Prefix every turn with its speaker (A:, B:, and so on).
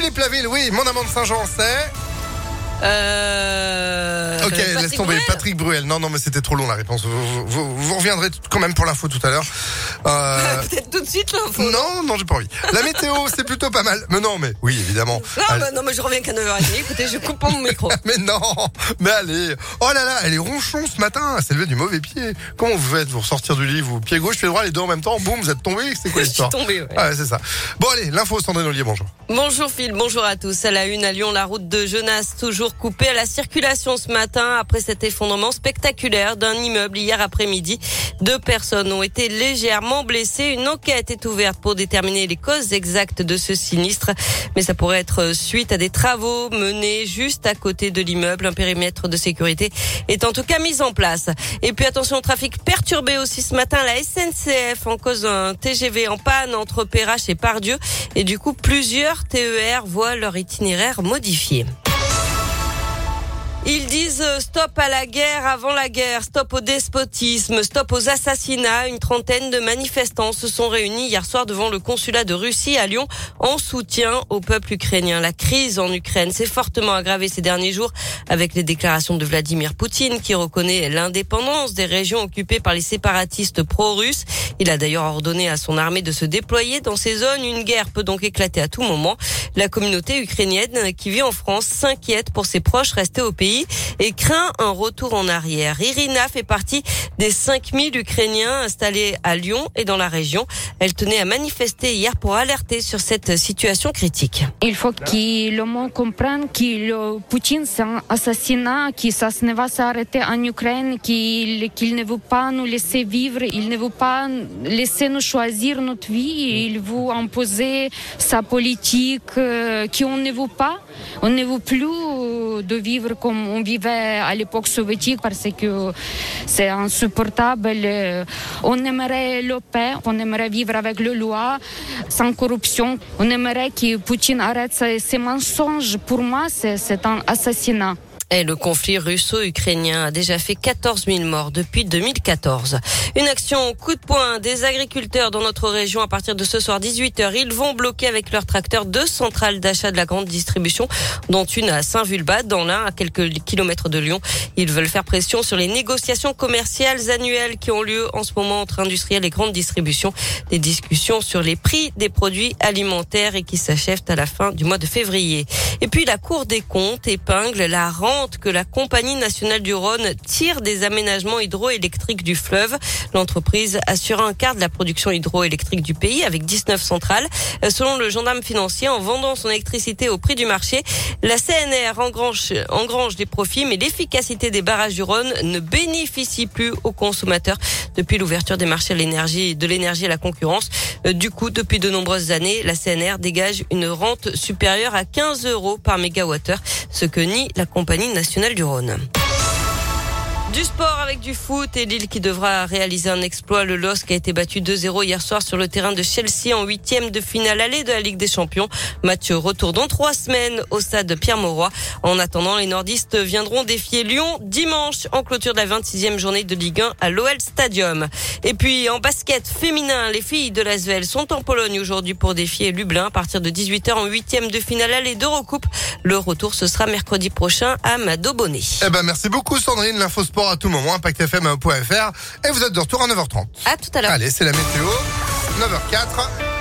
A: Philippe Laville, oui, mon amant de Saint-Jean, c'est...
B: Euh...
A: Ok,
B: Patrick
A: laisse tomber.
B: Bruel
A: Patrick Bruel. Non, non, mais c'était trop long la réponse. Vous, vous- vous reviendrez quand même pour l'info tout à l'heure. Euh,
B: Peut-être tout de suite l'info.
A: non, non, j'ai pas envie. La météo, c'est plutôt pas mal. Mais non, mais oui, évidemment.
B: Non,
A: Allez.
B: bah non, mais je reviens qu'à 9h30. Écoutez, je coupe mon micro.
A: Mais non, mais allez. Oh là là, elle est ronchon ce matin. Elle s'est levée du mauvais pied. Comment vous faites Vous ressortir du lit, vous pied gauche, pied droit, les deux en même temps. Boum, vous êtes tombé. C'est quoi
B: Je suis
A: l'histoire
B: ouais.
A: Ah ouais, c'est ça. Bon allez, l'info Sandrine Ollier, bonjour.
B: Bonjour Phil, bonjour à tous. À la une à Lyon, la route de Genasse toujours coupée à la circulation ce matin après cet effondrement spectaculaire d'un immeuble hier après-midi. Deux personnes ont été légèrement blessées. Une enquête est ouverte pour déterminer les causes exactes de ce sinistre. Mais ça pourrait être suite à des travaux menés juste à côté de l'immeuble. Un périmètre de sécurité est en tout cas mis en place. Et puis attention au trafic perturbé aussi ce matin. La SNCF en cause d'un TGV en panne entre Perrache et Pardieu. Et du coup, plusieurs TER voient leur itinéraire modifié. Ils disent euh, stop à la guerre avant la guerre, stop au despotisme, stop aux assassinats. Une trentaine de manifestants se sont réunis hier soir devant le consulat de Russie à Lyon en soutien au peuple ukrainien. La crise en Ukraine s'est fortement aggravée ces derniers jours avec les déclarations de Vladimir Poutine qui reconnaît l'indépendance des régions occupées par les séparatistes pro-russes. Il a d'ailleurs ordonné à son armée de se déployer dans ces zones. Une guerre peut donc éclater à tout moment. La communauté ukrainienne qui vit en France s'inquiète pour ses proches restés au pays et craint un retour en arrière. Irina fait partie des 5000 Ukrainiens installés à Lyon et dans la région. Elle tenait à manifester hier pour alerter sur cette situation critique.
C: Il faut que le monde comprenne que le Poutine, c'est un assassinat, que ça ne va s'arrêter en Ukraine, qu'il qu'il ne veut pas nous laisser vivre, il ne veut pas laisser nous choisir notre vie, il veut imposer sa politique euh, qu'on ne veut pas. On ne veut plus euh, de vivre comme on vivait à l'époque soviétique parce que c'est insupportable. Euh, On aimerait la paix, on aimerait vivre avec le loi, sans corruption. On aimerait que Poutine arrête ses, ses mensonges. Pour moi, c'est un assassinat.
B: Et le conflit russo-ukrainien a déjà fait 14 000 morts depuis 2014. Une action coup de poing des agriculteurs dans notre région à partir de ce soir 18h. Ils vont bloquer avec leurs tracteurs deux centrales d'achat de la grande distribution, dont une à Saint-Vulbas, dans l'un à quelques kilomètres de Lyon. Ils veulent faire pression sur les négociations commerciales annuelles qui ont lieu en ce moment entre industriels et grandes distributions. Des discussions sur les prix des produits alimentaires et qui s'achèvent à la fin du mois de février. Et puis la Cour des comptes épingle la rente que la Compagnie nationale du Rhône tire des aménagements hydroélectriques du fleuve. L'entreprise assure un quart de la production hydroélectrique du pays avec 19 centrales. Euh, Selon le gendarme financier, en vendant son électricité au prix du marché, la CNR engrange, engrange des profits, mais l'efficacité des barrages du Rhône ne bénéficie plus aux consommateurs depuis l'ouverture des marchés de l'énergie à la concurrence. Euh, Du coup, depuis de nombreuses années, la CNR dégage une rente supérieure à 15 euros par mégawattheure, ce que nie la Compagnie nationale du Rhône. Du sport avec du foot et Lille qui devra réaliser un exploit. Le LOSC a été battu 2-0 hier soir sur le terrain de Chelsea en huitième de finale allée de la Ligue des Champions. Match retour dans trois semaines au stade Pierre-Mauroy. En attendant, les nordistes viendront défier Lyon dimanche en clôture de la 26e journée de Ligue 1 à l'OL Stadium. Et puis en basket féminin, les filles de l'Asvel sont en Pologne aujourd'hui pour défier Lublin à partir de 18h en huitième de finale allée d'Eurocoupe. Le retour ce sera mercredi prochain à Madobonnet.
A: Eh ben merci beaucoup Sandrine, l'info sport à tout moment, impactfm.fr et vous êtes de retour à 9h30.
B: À tout à l'heure.
A: Allez, c'est la météo. 9h04.